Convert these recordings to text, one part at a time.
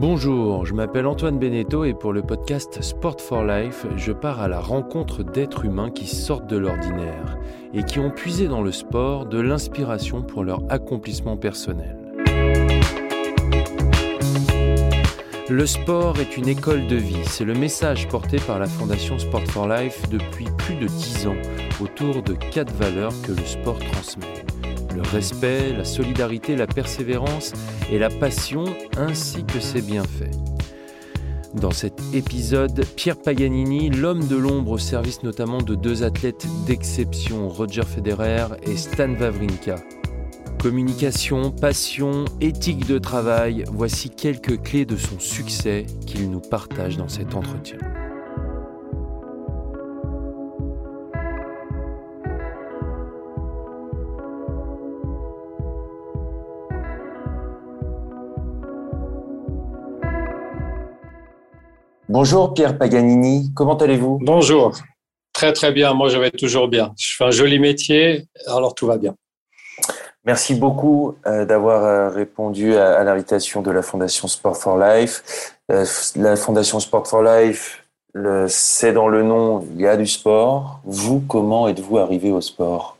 Bonjour, je m'appelle Antoine Beneteau et pour le podcast Sport for Life, je pars à la rencontre d'êtres humains qui sortent de l'ordinaire et qui ont puisé dans le sport de l'inspiration pour leur accomplissement personnel. Le sport est une école de vie, c'est le message porté par la Fondation Sport for Life depuis plus de dix ans autour de quatre valeurs que le sport transmet le respect, la solidarité, la persévérance et la passion, ainsi que ses bienfaits. Dans cet épisode, Pierre Paganini, l'homme de l'ombre au service notamment de deux athlètes d'exception, Roger Federer et Stan Wawrinka. Communication, passion, éthique de travail, voici quelques clés de son succès qu'il nous partage dans cet entretien. Bonjour Pierre Paganini, comment allez-vous? Bonjour, très très bien, moi je vais toujours bien. Je fais un joli métier, alors tout va bien. Merci beaucoup euh, d'avoir euh, répondu à, l'invitation de la Fondation Sport for Life. Euh, la Fondation Sport for Life, c'est dans le nom, il y a du sport. Vous, comment êtes-vous arrivé au sport?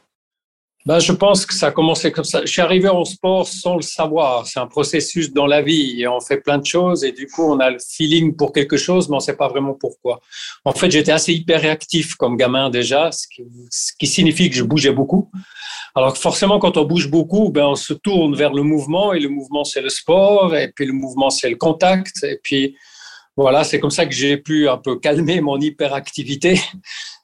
Ben, je pense que ça a commencé comme ça. Je suis arrivé au sport sans le savoir. C'est un processus dans la vie et on fait plein de choses et du coup, on a le feeling pour quelque chose, mais on ne sait pas vraiment pourquoi. En fait, j'étais assez hyper réactif comme gamin déjà, ce qui, signifie que je bougeais beaucoup. Alors forcément, quand on bouge beaucoup, ben, on se tourne vers le mouvement et le mouvement, c'est le sport et puis le mouvement, c'est le contact. Et puis, voilà, c'est comme ça que j'ai pu un peu calmer mon hyperactivité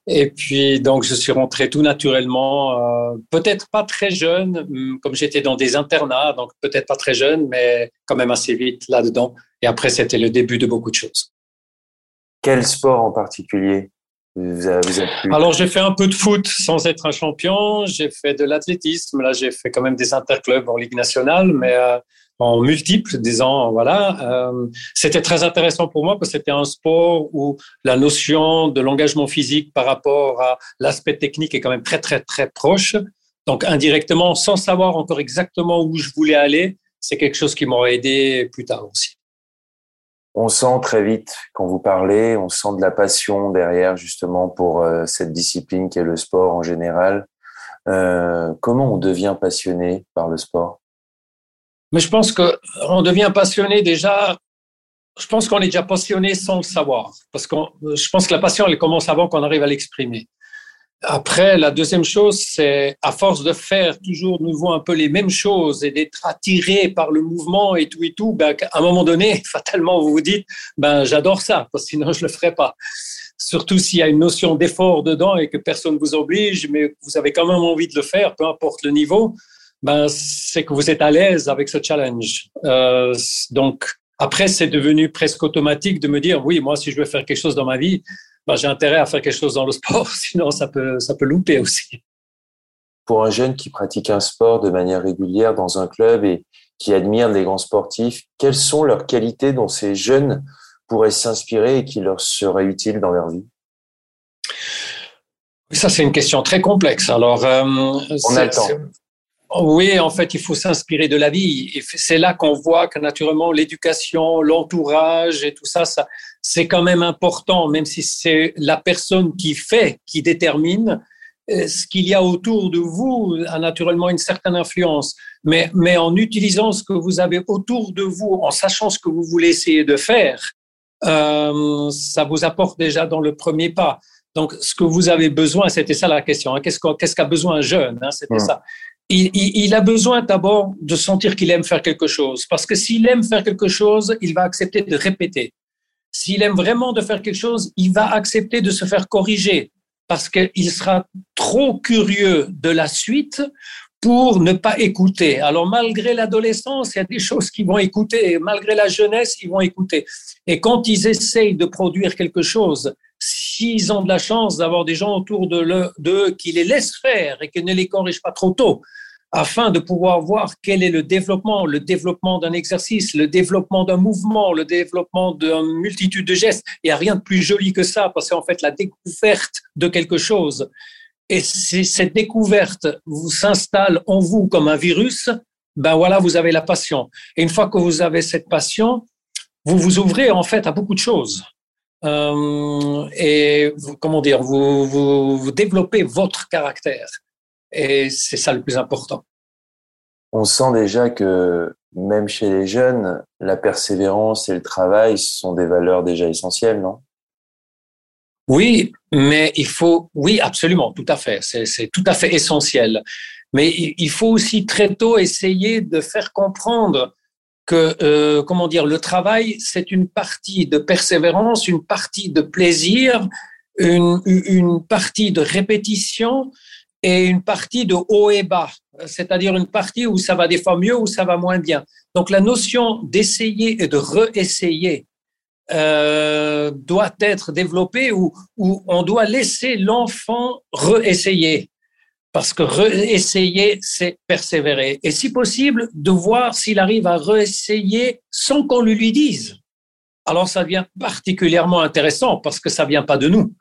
et puis, donc, je suis rentré tout naturellement, euh, peut-être pas très jeune, hum, comme j'étais dans des internats, donc peut-être pas très jeune, mais quand même assez vite là-dedans. Et après, c'était le début de beaucoup de choses. Quel sport en particulier vous avez, Alors, j'ai fait un peu de foot sans être un champion. J'ai fait de l'athlétisme. Là, j'ai fait quand même des interclubs en Ligue nationale, mais euh, en multiples, disons, voilà. Euh, c'était très intéressant pour moi parce que c'était un sport où la notion de l'engagement physique par rapport à l'aspect technique est quand même très, très, très proche. Donc, indirectement, sans savoir encore exactement où je voulais aller, c'est quelque chose qui m'aurait aidé plus tard aussi. On sent très vite quand vous parlez, on sent de la passion derrière justement pour euh, cette discipline qui est le sport en général. Euh, comment on devient passionné par le sport? Mais je pense qu'on devient passionné déjà. Je pense qu'on est déjà passionné sans le savoir. Parce que je pense que la passion, elle commence avant qu'on arrive à l'exprimer. Après, la deuxième chose, c'est à force de faire toujours nouveau un peu les mêmes choses et d'être attiré par le mouvement et tout et tout, ben, à un moment donné, fatalement, vous vous dites, ben, j'adore ça, parce que sinon je le ferais pas. Surtout s'il y a une notion d'effort dedans et que personne vous oblige, mais vous avez quand même envie de le faire, peu importe le niveau ben, c'est que vous êtes à l'aise avec ce challenge. Euh, donc, après, c'est devenu presque automatique de me dire, oui, moi, si je veux faire quelque chose dans ma vie, ben, j'ai intérêt à faire quelque chose dans le sport, sinon ça peut, ça peut louper aussi. Pour un jeune qui pratique un sport de manière régulière dans un club et qui admire les grands sportifs, quelles sont leurs qualités dont ces jeunes pourraient s'inspirer et qui leur seraient utiles dans leur vie? Ça, c'est une question très complexe. Alors, euh, on a le temps. Oui, en fait, il faut s'inspirer de la vie. C'est là qu'on voit que naturellement l'éducation, l'entourage et tout ça, ça c'est quand même important, même si c'est la personne qui fait, qui détermine. Euh, ce qu'il y a autour de vous a naturellement une certaine influence, mais, mais en utilisant ce que vous avez autour de vous, en sachant ce que vous voulez essayer de faire, euh, ça vous apporte déjà dans le premier pas. Donc, ce que vous avez besoin, c'était ça la question. Hein. Qu'est-ce qu'a besoin un jeune hein, C'était ça il, a besoin d'abord de sentir qu'il aime faire quelque chose. Parce que s'il aime faire quelque chose, il va accepter de répéter. S'il aime vraiment de faire quelque chose, il va accepter de se faire corriger. Parce qu'il sera trop curieux de la suite pour ne pas écouter. Alors, malgré l'adolescence, il y a des choses qu'ils vont écouter. malgré la jeunesse, ils vont écouter. Et quand ils essayent de produire quelque chose s'ils ont de la chance d'avoir des gens autour d'eux qui les laissent faire et qui ne les corrigent pas trop tôt, afin de pouvoir voir quel est le développement, le développement d'un exercice, le développement d'un mouvement, le développement d'une multitude de gestes. Il n'y a rien de plus joli que ça, parce qu'en fait, la découverte de quelque chose, et si cette découverte vous s'installe en vous comme un virus, ben voilà, vous avez la passion. Et une fois que vous avez cette passion, vous vous ouvrez en fait à beaucoup de choses. Euh, et comment dire, vous, vous, développez votre caractère. Et c'est ça le plus important. On sent déjà que même chez les jeunes, la persévérance et le travail sont des valeurs déjà essentielles, non? Oui, mais il faut, oui, absolument, tout à fait. C'est tout à fait essentiel. Mais il faut aussi très tôt essayer de faire comprendre que, euh, comment dire, le travail, c'est une partie de persévérance, une partie de plaisir, une, une partie de répétition et une partie de haut et bas, c'est-à-dire une partie où ça va des fois mieux, où ça va moins bien. Donc la notion d'essayer et de réessayer euh, doit être développée où, on doit laisser l'enfant réessayer parce que réessayer, c'est persévérer. Et si possible, de voir s'il arrive à réessayer sans qu'on lui, lui dise. Alors ça devient particulièrement intéressant parce que ça vient pas de nous.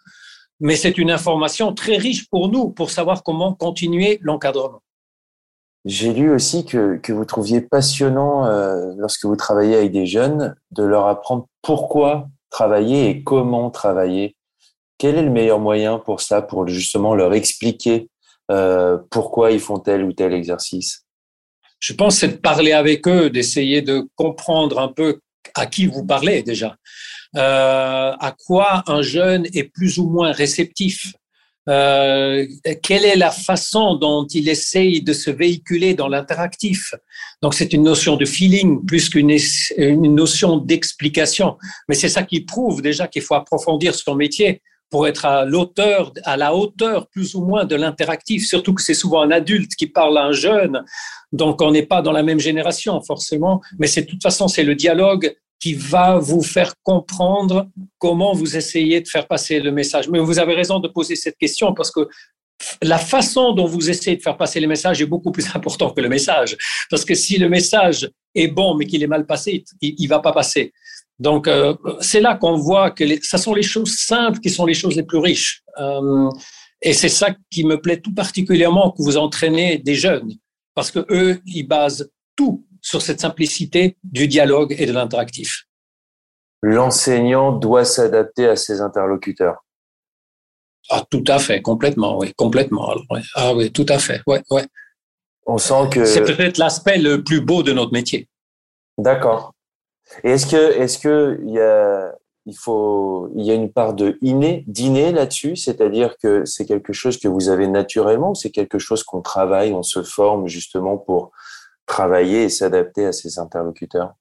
Mais c'est une information très riche pour nous pour savoir comment continuer l'encadrement. J'ai lu aussi que, que vous trouviez passionnant, euh, lorsque vous travaillez avec des jeunes, de leur apprendre pourquoi travailler et comment travailler. Quel est le meilleur moyen pour ça, pour justement leur expliquer euh, pourquoi ils font tel ou tel exercice? Je pense c'est de parler avec eux, d'essayer de comprendre un peu à qui vous parlez déjà, à quoi un jeune est plus ou moins réceptif? Euh, quelle est la façon dont il essaye de se véhiculer dans l'interactif? Donc c'est une notion de feeling plus qu'une une notion d'explication. Mais c'est ça qui prouve déjà qu'il faut approfondir son métier pour être à l'auteur, à la hauteur plus ou moins de l'interactif, surtout que c'est souvent un adulte qui parle à un jeune, donc on n'est pas dans la même génération forcément, mais c'est de toute façon c'est le dialogue qui va vous faire comprendre comment vous essayez de faire passer le message. Mais vous avez raison de poser cette question parce que la façon dont vous essayez de faire passer le message est beaucoup plus important que le message. Parce que si le message est bon mais qu'il est mal passé, il ne va pas passer. Donc, euh, c'est là qu'on voit que les, ça sont les choses simples qui sont les choses les plus riches. Euh, et c'est ça qui me plaît tout particulièrement que vous entraînez des jeunes, parce que eux, ils basent tout sur cette simplicité du dialogue et de l'interactif. L'enseignant doit s'adapter à ses interlocuteurs. Ah, tout à fait, complètement, oui, complètement. Ah oui, tout à fait, ouais, ouais. On sent que c'est peut-être l'aspect le plus beau de notre métier. D'accord. Et est-ce que, est-ce que il y a, il faut, il y a une part de inné, d'inné là-dessus, c'est-à-dire que c'est quelque chose que vous avez naturellement, c'est quelque chose qu'on travaille, on se forme justement pour travailler et s'adapter à ses interlocuteurs?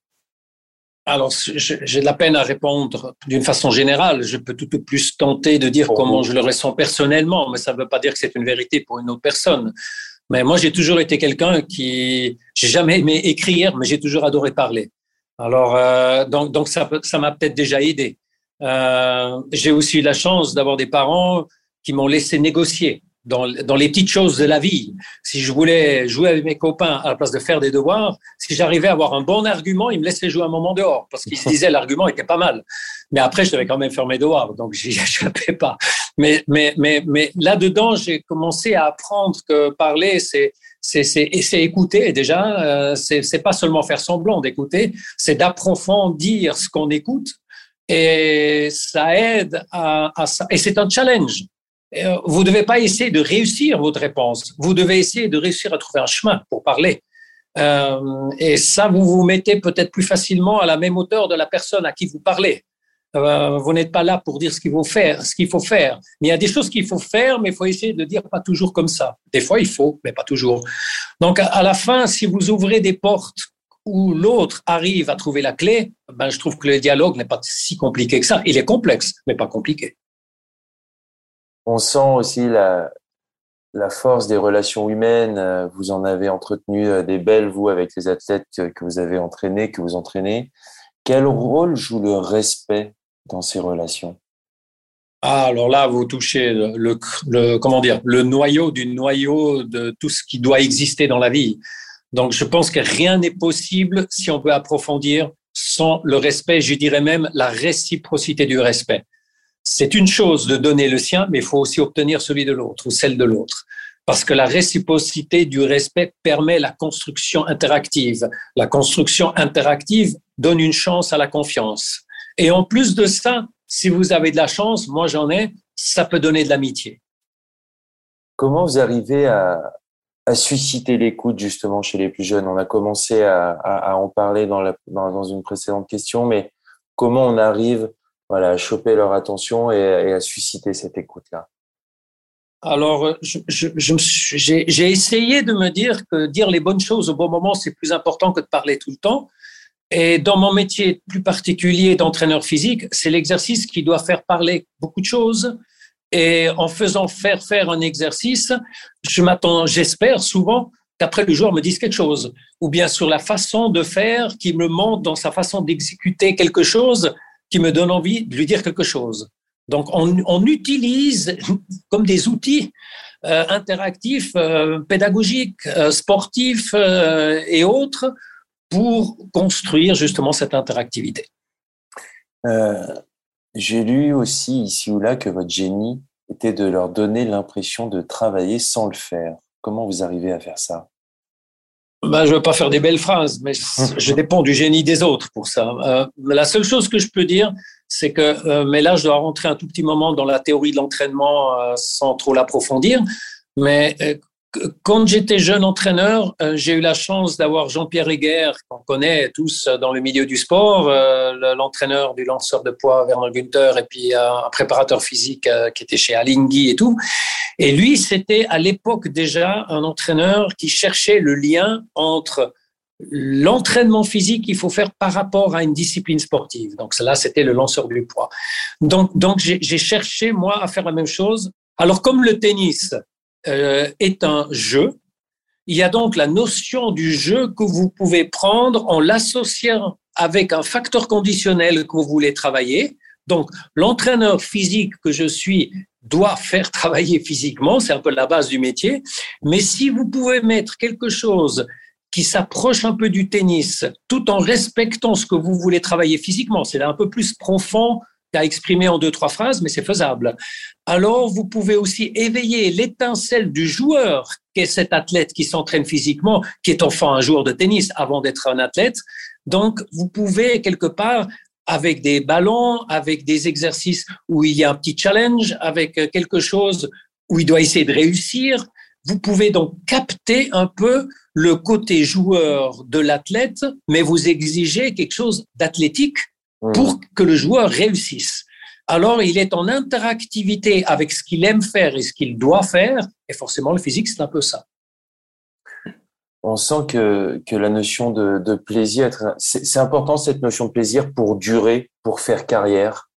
Alors, j'ai de la peine à répondre d'une façon générale. Je peux tout de plus tenter de dire comment je le ressens personnellement, mais ça ne veut pas dire que c'est une vérité pour une autre personne. Mais moi, j'ai toujours été quelqu'un qui, j'ai jamais aimé écrire, mais j'ai toujours adoré parler. Alors, euh, donc, donc ça, ça m'a peut-être déjà aidé. Euh, j'ai aussi eu la chance d'avoir des parents qui m'ont laissé négocier dans, dans, les petites choses de la vie. Si je voulais jouer avec mes copains à la place de faire des devoirs, si j'arrivais à avoir un bon argument, ils me laissaient jouer un moment dehors parce qu'ils se disaient l'argument était pas mal. Mais après, je devais quand même faire mes devoirs, donc j'y échappais pas. Mais, mais, mais, mais là-dedans, j'ai commencé à apprendre que parler, c'est c'est écouter déjà. Euh, c'est pas seulement faire semblant d'écouter, c'est d'approfondir ce qu'on écoute et ça aide à, à ça. Et c'est un challenge. Euh, vous ne devez pas essayer de réussir votre réponse. Vous devez essayer de réussir à trouver un chemin pour parler. Euh, et ça, vous vous mettez peut-être plus facilement à la même hauteur de la personne à qui vous parlez. Euh, vous n'êtes pas là pour dire ce qu'il faut faire, ce qu'il faut faire. Mais il y a des choses qu'il faut faire, mais il faut essayer de dire pas toujours comme ça. Des fois, il faut, mais pas toujours. Donc, à la fin, si vous ouvrez des portes où l'autre arrive à trouver la clé, ben, je trouve que le dialogue n'est pas si compliqué que ça. Il est complexe, mais pas compliqué. On sent aussi la, force des relations humaines. Vous en avez entretenu euh, des belles, vous, avec les athlètes que vous avez entraînés, que vous entraînez. Quel rôle joue le respect dans ces relations? Ah, alors là, vous touchez le, comment dire, le noyau du noyau de tout ce qui doit exister dans la vie. Donc, je pense que rien n'est possible si on peut approfondir sans le respect, je dirais même la réciprocité du respect. C'est une chose de donner le sien, mais il faut aussi obtenir celui de l'autre ou celle de l'autre. parce que la réciprocité du respect permet la construction interactive. La construction interactive donne une chance à la confiance. Et en plus de ça, si vous avez de la chance, moi j'en ai, ça peut donner de l'amitié. Comment vous arrivez à, susciter l'écoute justement chez les plus jeunes? On a commencé à, en parler dans, dans, une précédente question, mais comment on arrive voilà, à choper leur attention et, à susciter cette écoute-là alors, j'ai essayé de me dire que dire les bonnes choses au bon moment, c'est plus important que de parler tout le temps. Et dans mon métier plus particulier d'entraîneur physique, c'est l'exercice qui doit faire parler beaucoup de choses. Et en faisant faire faire un exercice, je m'attends, j'espère souvent qu'après le joueur me dise quelque chose, ou bien sur la façon de faire, qui me montre dans sa façon d'exécuter quelque chose, qui me donne envie de lui dire quelque chose. Donc on, utilise comme des outils euh, interactifs, euh, pédagogiques, euh, sportifs et autres pour construire justement cette interactivité. J'ai lu aussi ici ou là que votre génie était de leur donner l'impression de travailler sans le faire. Comment vous arrivez à faire ça? Ben, je ne veux pas faire des belles phrases, mais je dépends du génie des autres pour ça. Euh, la seule chose que je peux dire, c'est que, euh, mais là, je dois rentrer un tout petit moment dans la théorie de l'entraînement euh, sans trop l'approfondir, mais quand j'étais jeune entraîneur, euh, j'ai eu la chance d'avoir Jean-Pierre Heger, qu'on connaît tous dans le milieu du sport, euh, l'entraîneur du lanceur de poids Werner Günther, et puis euh, un préparateur physique qui était chez Alinghi et tout. Et lui, c'était à l'époque déjà un entraîneur qui cherchait le lien entre l'entraînement physique qu'il faut faire par rapport à une discipline sportive. Donc là, c'était le lanceur du poids. Donc, donc j'ai cherché, moi, à faire la même chose. Alors, comme le tennis, euh, est un jeu. Il y a donc la notion du jeu que vous pouvez prendre en l'associant avec un facteur conditionnel que vous voulez travailler. Donc, l'entraîneur physique que je suis doit faire travailler physiquement, c'est un peu la base du métier. Mais si vous pouvez mettre quelque chose qui s'approche un peu du tennis, tout en respectant ce que vous voulez travailler physiquement, c'est un peu plus profond à exprimer en deux, trois phrases, mais c'est faisable. Alors, vous pouvez aussi éveiller l'étincelle du joueur, qui est cet athlète qui s'entraîne physiquement, qui est enfin un joueur de tennis avant d'être un athlète. Donc, vous pouvez quelque part, avec des ballons, avec des exercices où il y a un petit challenge, avec quelque chose où il doit essayer de réussir, vous pouvez donc capter un peu le côté joueur de l'athlète, mais vous exigez quelque chose d'athlétique. Pour que le joueur réussisse. Alors, il est en interactivité avec ce qu'il aime faire et ce qu'il doit faire, et forcément, le physique, c'est un peu ça. On sent que, que la notion de, de plaisir, c'est important cette notion de plaisir pour durer, pour faire carrière.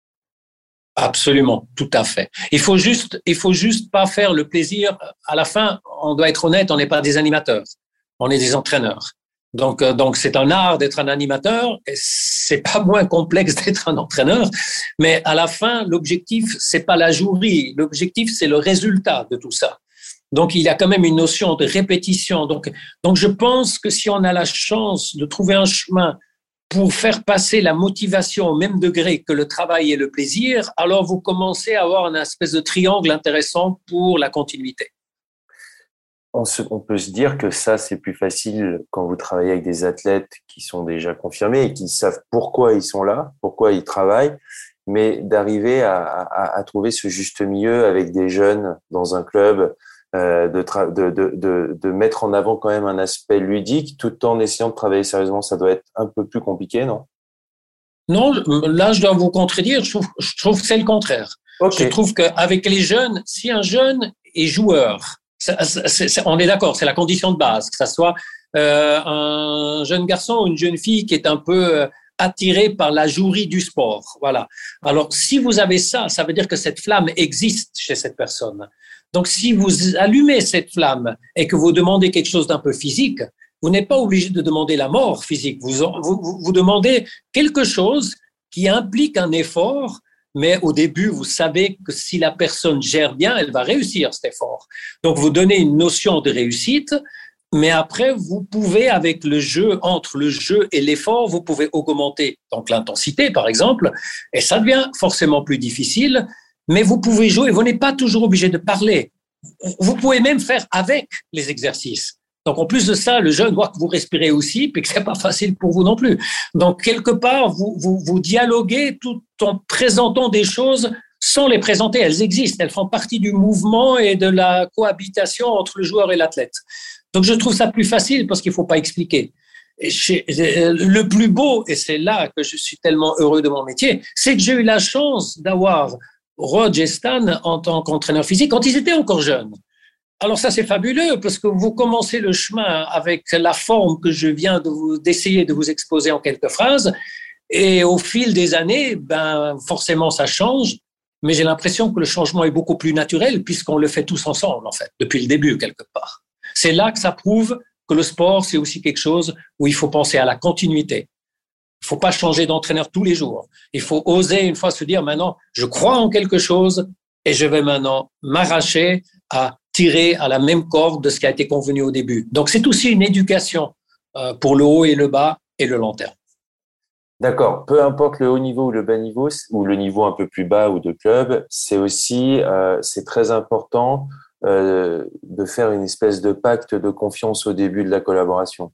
Absolument, tout à fait. Il faut juste, il faut juste pas faire le plaisir. À la fin, on doit être honnête, on n'est pas des animateurs, on est des entraîneurs. Donc, euh, donc c'est un art d'être un animateur. C'est pas moins complexe d'être un entraîneur, mais à la fin, l'objectif c'est pas la jouerie. L'objectif c'est le résultat de tout ça. Donc, il y a quand même une notion de répétition. Donc, donc, je pense que si on a la chance de trouver un chemin pour faire passer la motivation au même degré que le travail et le plaisir, alors vous commencez à avoir une espèce de triangle intéressant pour la continuité on, peut se dire que ça, c'est plus facile quand vous travaillez avec des athlètes qui sont déjà confirmés et qui savent pourquoi ils sont là, pourquoi ils travaillent, mais d'arriver à, trouver ce juste milieu avec des jeunes dans un club, euh, de, mettre en avant quand même un aspect ludique tout en essayant de travailler sérieusement, ça doit être un peu plus compliqué, non? Non, là, je dois vous contredire, je trouve, que c'est le contraire. Je trouve qu'avec les jeunes, si un jeune est joueur, on est d'accord, c'est la condition de base, que ce soit euh, un jeune garçon ou une jeune fille qui est un peu euh, attiré par la jouerie du sport. Voilà. Alors, si vous avez ça, ça veut dire que cette flamme existe chez cette personne. Donc, si vous allumez cette flamme et que vous demandez quelque chose d'un peu physique, vous n'êtes pas obligé de demander la mort physique. Vous demandez quelque chose qui implique un effort mais au début, vous savez que si la personne gère bien, elle va réussir cet effort. Donc, vous donnez une notion de réussite, mais après, vous pouvez, avec le jeu, entre le jeu et l'effort, vous pouvez augmenter donc l'intensité, par exemple, et ça devient forcément plus difficile, mais vous pouvez jouer, vous n'êtes pas toujours obligé de parler. vous pouvez même faire avec les exercices. Donc, en plus de ça, le jeune voit que vous respirez aussi, puis que c'est pas facile pour vous non plus. Donc, quelque part, vous, vous, vous dialoguez tout en présentant des choses sans les présenter. Elles existent. Elles font partie du mouvement et de la cohabitation entre le joueur et l'athlète. Donc, je trouve ça plus facile parce qu'il faut pas expliquer. Et le plus beau, et c'est là que je suis tellement heureux de mon métier, c'est que j'ai eu la chance d'avoir Rod et Stan en tant qu'entraîneur physique quand ils étaient encore jeunes. Alors ça, c'est fabuleux parce que vous commencez le chemin avec la forme que je viens de d'essayer de vous exposer en quelques phrases. Et au fil des années, ben, forcément, ça change. Mais j'ai l'impression que le changement est beaucoup plus naturel puisqu'on le fait tous ensemble, en fait, depuis le début, quelque part. C'est là que ça prouve que le sport, c'est aussi quelque chose où il faut penser à la continuité. Il faut pas changer d'entraîneur tous les jours. Il faut oser une fois se dire maintenant, je crois en quelque chose et je vais maintenant m'arracher à tirer à la même corde de ce qui a été convenu au début. Donc c'est aussi une éducation euh, pour le haut et le bas et le long terme. D'accord. Peu importe le haut niveau ou le bas niveau, ou le niveau un peu plus bas ou de club, c'est aussi euh, c'est très important euh, de faire une espèce de pacte de confiance au début de la collaboration.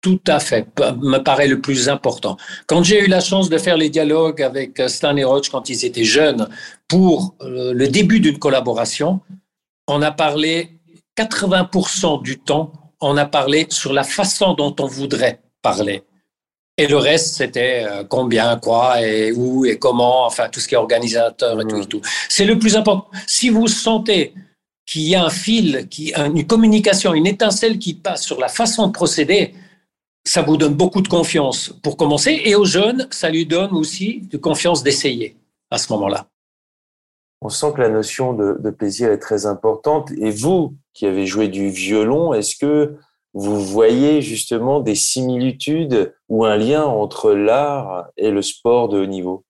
Tout à fait, me paraît le plus important. Quand j'ai eu la chance de faire les dialogues avec Stan et Roach quand ils étaient jeunes pour le début d'une collaboration, on a parlé 80% du temps, on a parlé sur la façon dont on voudrait parler. Et le reste, c'était euh, combien, quoi, et où, et comment, enfin, tout ce qui est organisateur et tout et tout. C'est le plus important. Si vous sentez qu'il y a un fil, qui, une communication, une étincelle qui passe sur la façon de procéder, ça vous donne beaucoup de confiance pour commencer. Et aux jeunes, ça lui donne aussi de confiance d'essayer à ce moment-là on sent que la notion de, plaisir est très importante. Et vous, qui avez joué du violon, est-ce que vous voyez justement des similitudes ou un lien entre l'art et le sport de haut niveau?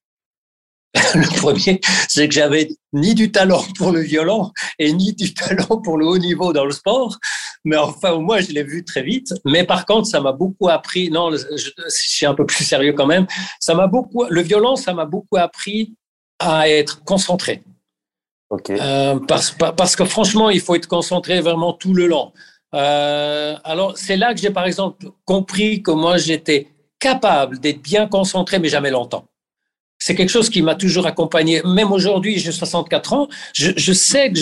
Le premier, c'est que j'avais ni du talent pour le violon et ni du talent pour le haut niveau dans le sport. Mais enfin, au moins, je l'ai vu très vite. Mais par contre, ça m'a beaucoup appris. Non, je, suis un peu plus sérieux quand même. Ça m'a beaucoup. Le violon, ça m'a beaucoup appris à être concentré. Euh, parce, que franchement, il faut être concentré vraiment tout le long. Euh, alors, c'est là que j'ai, par exemple, compris que moi, j'étais capable d'être bien concentré, mais jamais longtemps. C'est quelque chose qui m'a toujours accompagné. Même aujourd'hui, j'ai 64 ans, je, sais que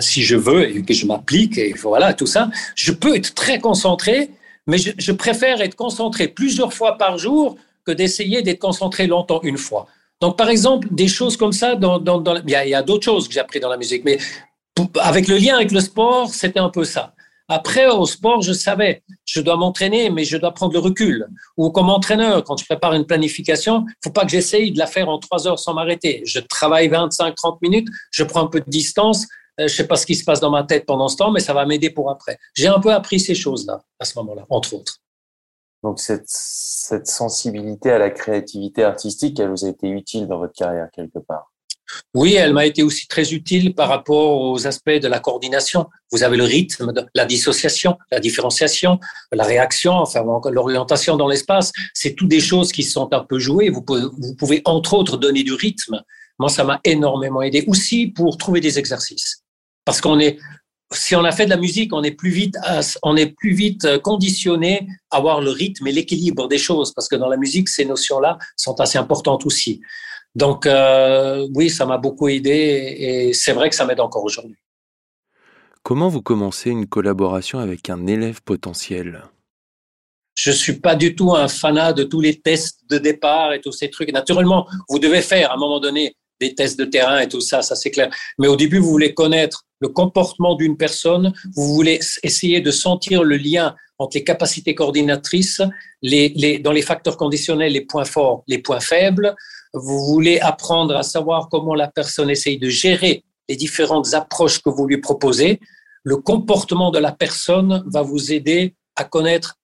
si je veux et que je m'applique, et voilà, tout ça, je peux être très concentré, mais je préfère être concentré plusieurs fois par jour que d'essayer d'être concentré longtemps une fois. Donc, par exemple, des choses comme ça, il y a, a d'autres choses que j'ai appris dans la musique, mais avec le lien avec le sport, c'était un peu ça. Après, au sport, je savais, je dois m'entraîner, mais je dois prendre le recul. Ou comme entraîneur, quand je prépare une planification, il faut pas que j'essaye de la faire en trois heures sans m'arrêter. Je travaille 25, 30 minutes, je prends un peu de distance, euh, je sais pas ce qui se passe dans ma tête pendant ce temps, mais ça va m'aider pour après. J'ai un peu appris ces choses-là, à ce moment-là, entre autres. Donc cette, sensibilité à la créativité artistique, elle vous a été utile dans votre carrière quelque part? Oui, elle m'a été aussi très utile par rapport aux aspects de la coordination. Vous avez le rythme, la dissociation, la différenciation, la réaction, enfin l'orientation dans l'espace. C'est toutes des choses qui sont un peu jouées. Vous pouvez, vous pouvez entre autres donner du rythme. Moi, ça m'a énormément aidé aussi pour trouver des exercices. Parce qu'on est, si on a fait de la musique, on est plus vite, on est plus vite euh, conditionné à avoir le rythme et l'équilibre des choses, parce que dans la musique, ces notions-là sont assez importantes aussi. Donc euh, oui, ça m'a beaucoup aidé et c'est vrai que ça m'aide encore aujourd'hui. Comment vous commencez une collaboration avec un élève potentiel? Je suis pas du tout un fanat de tous les tests de départ et tous ces trucs. Naturellement, vous devez faire à un moment donné des tests de terrain et tout ça, ça c'est clair. Mais au début, vous voulez connaître le comportement d'une personne, vous voulez essayer de sentir le lien entre les capacités coordinatrices, dans les facteurs conditionnels, les points forts, les points faibles. Vous voulez apprendre à savoir comment la personne essaye de gérer les différentes approches que vous lui proposez. Le comportement de la personne va vous aider à connaître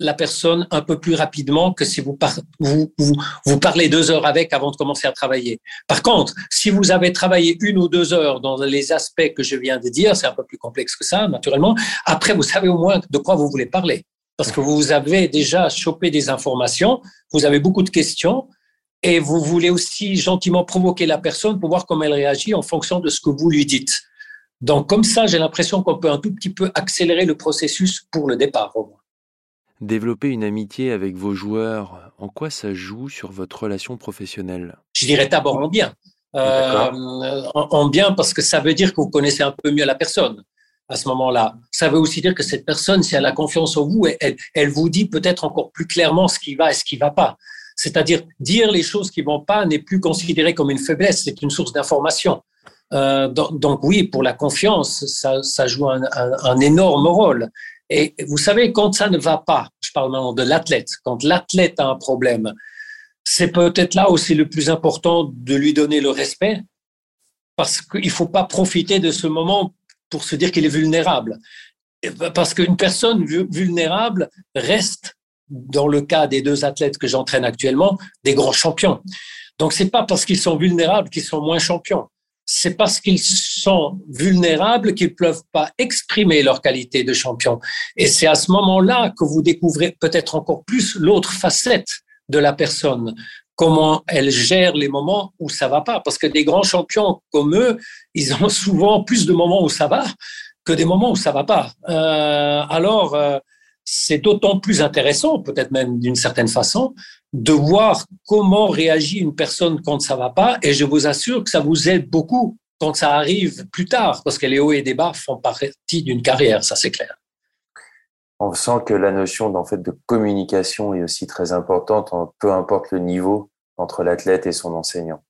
la personne un peu plus rapidement que si vous, vous, vous, parlez deux heures avec avant de commencer à travailler. Par contre, si vous avez travaillé une ou deux heures dans les aspects que je viens de dire, c'est un peu plus complexe que ça, naturellement. Après, vous savez au moins de quoi vous voulez parler. Parce que vous avez déjà chopé des informations, vous avez beaucoup de questions, et vous voulez aussi gentiment provoquer la personne pour voir comment elle réagit en fonction de ce que vous lui dites. Donc comme ça, j'ai l'impression qu'on peut un tout petit peu accélérer le processus pour le départ au moins. Développer une amitié avec vos joueurs, en quoi ça joue sur votre relation professionnelle? Je dirais d'abord en bien. Euh, en, bien parce que ça veut dire que vous connaissez un peu mieux la personne à ce moment-là. Ça veut aussi dire que cette personne, si elle a confiance en vous, elle, elle vous dit peut-être encore plus clairement ce qui va et ce qui va pas. C'est-à-dire dire les choses qui vont pas n'est plus considéré comme une faiblesse, c'est une source d'information. Euh, donc, donc, oui, pour la confiance, ça, ça joue un, un, un, énorme rôle. Et vous savez, quand ça ne va pas, je parle maintenant de l'athlète, quand l'athlète a un problème, c'est peut-être là aussi le plus important de lui donner le respect, parce qu'il ne faut pas profiter de ce moment pour se dire qu'il est vulnérable. Parce qu'une personne vulnérable reste, dans le cas des deux athlètes que j'entraîne actuellement, des grands champions. Donc, c'est pas parce qu'ils sont vulnérables qu'ils sont moins champions. C'est parce qu'ils sont vulnérables qu'ils ne peuvent pas exprimer leur qualité de champion. Et c'est à ce moment-là que vous découvrez peut-être encore plus l'autre facette de la personne comment elle gère les moments où ça va pas. Parce que des grands champions comme eux, ils ont souvent plus de moments où ça va que des moments où ça va pas. Euh, alors, euh, c'est d'autant plus intéressant, peut-être même d'une certaine façon, de voir comment réagit une personne quand ça va pas. Et je vous assure que ça vous aide beaucoup quand ça arrive plus tard, parce que les hauts et les bas font partie d'une carrière, ça c'est clair on sent que la notion d'en fait de communication est aussi très importante, peu importe le niveau entre l'athlète et son enseignant.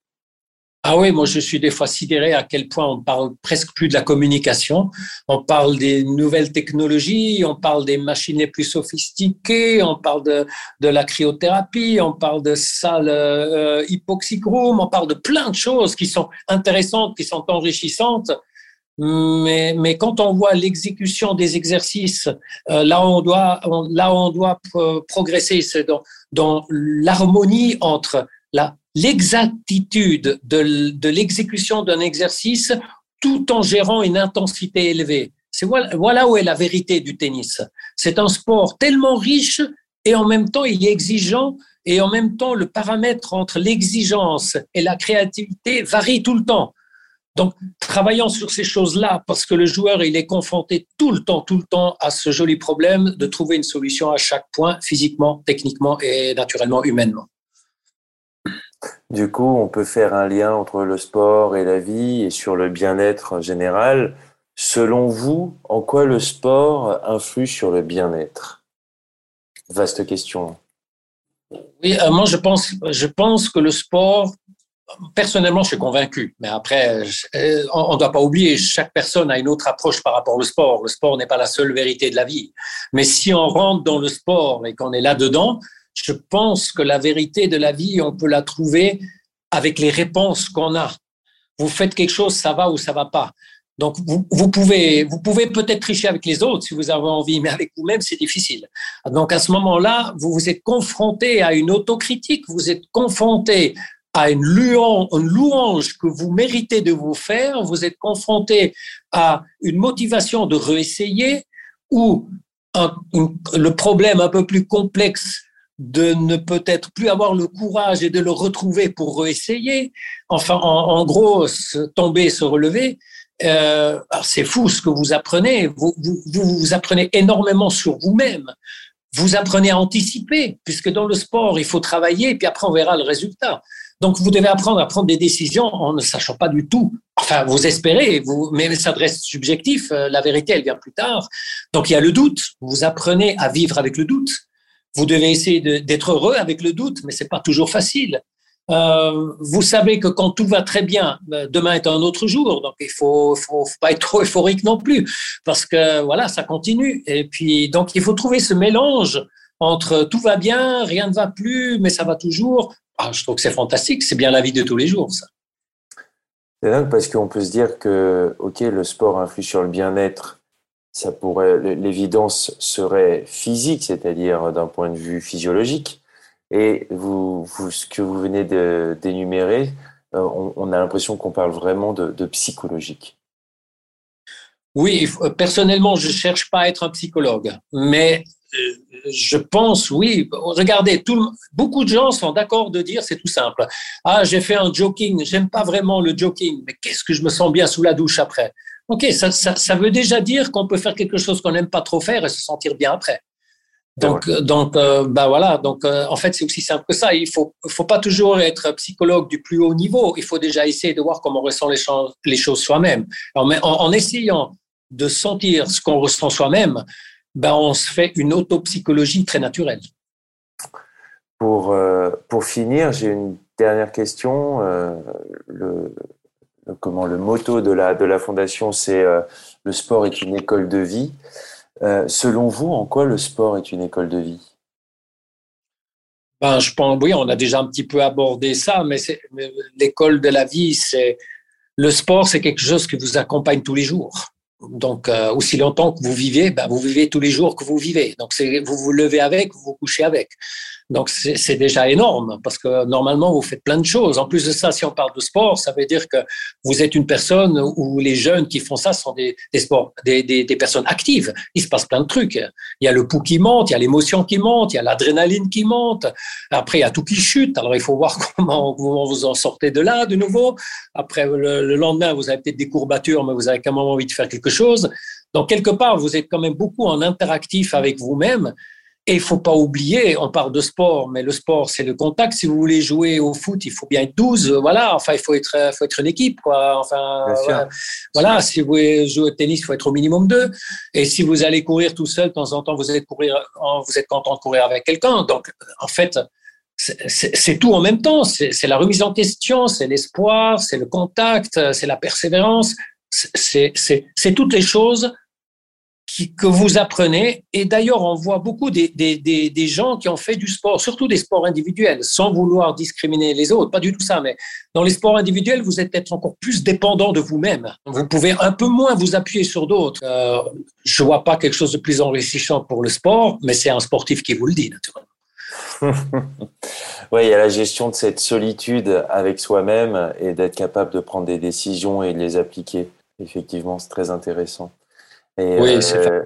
Ah oui, moi je suis des fois sidéré à quel point on parle presque plus de la communication. On parle des nouvelles technologies, on parle des machines les plus sophistiquées, on parle de, de la cryothérapie, on parle de salles euh, on parle de plein de choses qui sont intéressantes, qui sont enrichissantes. Mais, mais quand on voit l'exécution des exercices, euh, là on doit, là on doit progresser, c'est dans, dans l'harmonie entre la l'exactitude de, l'exécution d'un exercice tout en gérant une intensité élevée. C'est voilà, voilà où est la vérité du tennis. C'est un sport tellement riche et en même temps il est exigeant et en même temps le paramètre entre l'exigence et la créativité varie tout le temps. Donc, travaillant sur ces choses-là, parce que le joueur, il est confronté tout le temps, tout le temps à ce joli problème de trouver une solution à chaque point, physiquement, techniquement et naturellement, humainement. Du coup, on peut faire un lien entre le sport et la vie et sur le bien-être général. Selon vous, en quoi le sport influe sur le bien-être? Vaste question. Oui, euh, moi je pense, je pense que le sport personnellement, je suis convaincu. Mais après, euh, on ne doit pas oublier, chaque personne a une autre approche par rapport au sport. Le sport n'est pas la seule vérité de la vie. Mais si on rentre dans le sport et qu'on est là-dedans, je pense que la vérité de la vie, on peut la trouver avec les réponses qu'on a. Vous faites quelque chose, ça va ou ça va pas. Donc, vous, pouvez, vous pouvez peut-être tricher avec les autres si vous avez envie, mais avec vous-même, c'est difficile. Donc, à ce moment-là, vous vous êtes confronté à une autocritique, vous êtes confronté à une louange, que vous méritez de vous faire, vous êtes confronté à une motivation de réessayer ou le problème un peu plus complexe de ne peut-être plus avoir le courage et de le retrouver pour réessayer. Enfin, en, gros, se tomber, se relever. Euh, c'est fou ce que vous apprenez. Vous, vous, vous apprenez énormément sur vous-même. Vous apprenez à anticiper, puisque dans le sport, il faut travailler, puis après on verra le résultat. Donc, vous devez apprendre à prendre des décisions en ne sachant pas du tout. Enfin, vous espérez, vous, mais ça reste subjectif. Euh, la vérité, elle vient plus tard. Donc, il y a le doute. Vous apprenez à vivre avec le doute. Vous devez essayer d'être heureux avec le doute, mais c'est pas toujours facile. Euh, vous savez que quand tout va très bien, euh, demain est un autre jour, donc il faut, faut, pas être trop euphorique non plus, parce que voilà, ça continue. Et puis donc il faut trouver ce mélange entre tout va bien, rien ne va plus, mais ça va toujours. Ah, je trouve que c'est fantastique, c'est bien la vie de tous les jours, ça. C'est dingue parce qu'on peut se dire que, ok, le sport influe sur le bien-être, ça pourrait, l'évidence serait physique, c'est-à-dire d'un point de vue physiologique. Et vous, ce que vous venez d'énumérer, euh, on, a l'impression qu'on parle vraiment de, psychologique. Oui, personnellement, je cherche pas à être un psychologue, mais je pense, oui. Regardez, beaucoup de gens sont d'accord de dire, c'est tout simple. Ah, j'ai fait un joking, j'aime pas vraiment le joking, mais qu'est-ce que je me sens bien sous la douche après? Ok, ça, ça, veut déjà dire qu'on peut faire quelque chose qu'on n'aime pas trop faire et se sentir bien après. Donc, donc, euh, bah voilà. Donc, euh, en fait, c'est aussi simple que ça. Il faut, faut pas toujours être psychologue du plus haut niveau. Il faut déjà essayer de voir comment on ressent les, choses, les choses soi-même. En, en, essayant de sentir ce qu'on ressent soi-même, ben, on se fait une autopsychologie très naturelle. Pour, euh, pour finir, j'ai une dernière question. le, comment le motto de la, de la fondation, c'est le sport est une école de vie. Euh, selon vous, en quoi le sport est une école de vie? Ben, je pense, oui, on a déjà un petit peu abordé ça, mais, l'école de la vie, c'est le sport, c'est quelque chose qui vous accompagne tous les jours. Donc, euh, aussi longtemps que vous vivez, ben, vous vivez tous les jours que vous vivez. Donc, vous vous levez avec, vous vous couchez avec. Donc c'est déjà énorme parce que normalement vous faites plein de choses. En plus de ça, si on parle de sport, ça veut dire que vous êtes une personne où les jeunes qui font ça sont des, des sports, des, personnes actives. Il se passe plein de trucs. Il y a le pouls qui monte, il y a l'émotion qui monte, il y a l'adrénaline qui monte. Après il y a tout qui chute. Alors il faut voir comment, vous en sortez de là de nouveau. Après le, lendemain vous avez peut-être des courbatures, mais vous avez quand même envie de faire quelque chose. Donc quelque part vous êtes quand même beaucoup en interactif avec vous-même. Et il faut pas oublier, on parle de sport, mais le sport, c'est le contact. Si vous voulez jouer au foot, il faut bien être 12. Voilà, enfin, il faut être, faut être une équipe, quoi. Enfin, voilà, si vous voulez jouer au tennis, il faut être au minimum deux. Et si vous allez courir tout seul, de temps en temps, vous êtes courir, vous êtes content de courir avec quelqu'un. Donc, en fait, c'est tout en même temps. C'est la remise en question, c'est l'espoir, c'est le contact, c'est la persévérance. C'est toutes les choses que vous apprenez. Et d'ailleurs, on voit beaucoup des, des, des, gens qui ont fait du sport, surtout des sports individuels, sans vouloir discriminer les autres, pas du tout ça, mais dans les sports individuels, vous êtes peut-être encore plus dépendant de vous-même. Vous pouvez un peu moins vous appuyer sur d'autres. Euh, je vois pas quelque chose de plus enrichissant pour le sport, mais c'est un sportif qui vous le dit, naturellement. oui, il y a la gestion de cette solitude avec soi-même et d'être capable de prendre des décisions et de les appliquer. Effectivement, c'est très intéressant. Et, oui, euh,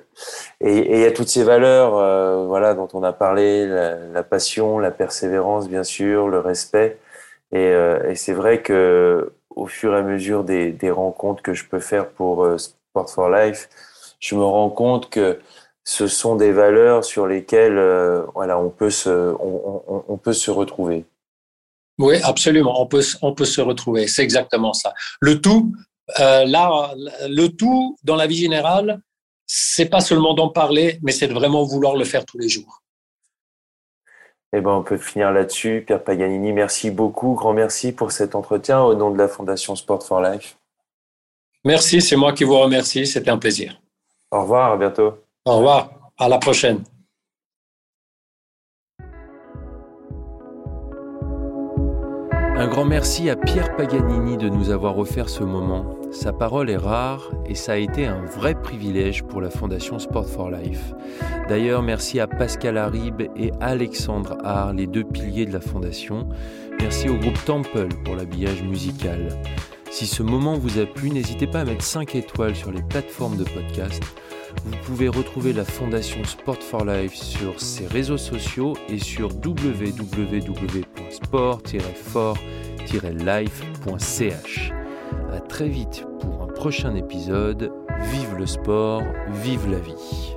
et il y a toutes ces valeurs, euh, voilà, dont on a parlé, la, passion, la persévérance, bien sûr, le respect. Et, euh, et c'est vrai que au fur et à mesure des, des rencontres que je peux faire pour Sport for Life, je me rends compte que ce sont des valeurs sur lesquelles, voilà, on peut se, on, on, on peut se retrouver. Oui, absolument. On peut, on peut se retrouver. C'est exactement ça. Le tout, euh, là, le tout dans la vie générale, c'est pas seulement d'en parler, mais c'est de vraiment vouloir le faire tous les jours. Eh ben, on peut finir là-dessus. Pierre Paganini, merci beaucoup. Grand merci pour cet entretien au nom de la Fondation Sport for Life. Merci, c'est moi qui vous remercie. C'était un plaisir. Au revoir, à bientôt. Au revoir, à la prochaine. Un grand merci à Pierre Paganini de nous avoir offert ce moment. Sa parole est rare et ça a été un vrai privilège pour la Fondation Sport for Life. D'ailleurs, merci à Pascal Harib et Alexandre Haar, les deux piliers de la Fondation. Merci au groupe Temple pour l'habillage musical. Si ce moment vous a plu, n'hésitez pas à mettre 5 étoiles sur les plateformes de podcast. Vous pouvez retrouver la Fondation Sport for Life sur ses réseaux sociaux et sur www.sport-for-life.ch. A très vite pour un prochain épisode. Vive le sport, vive la vie.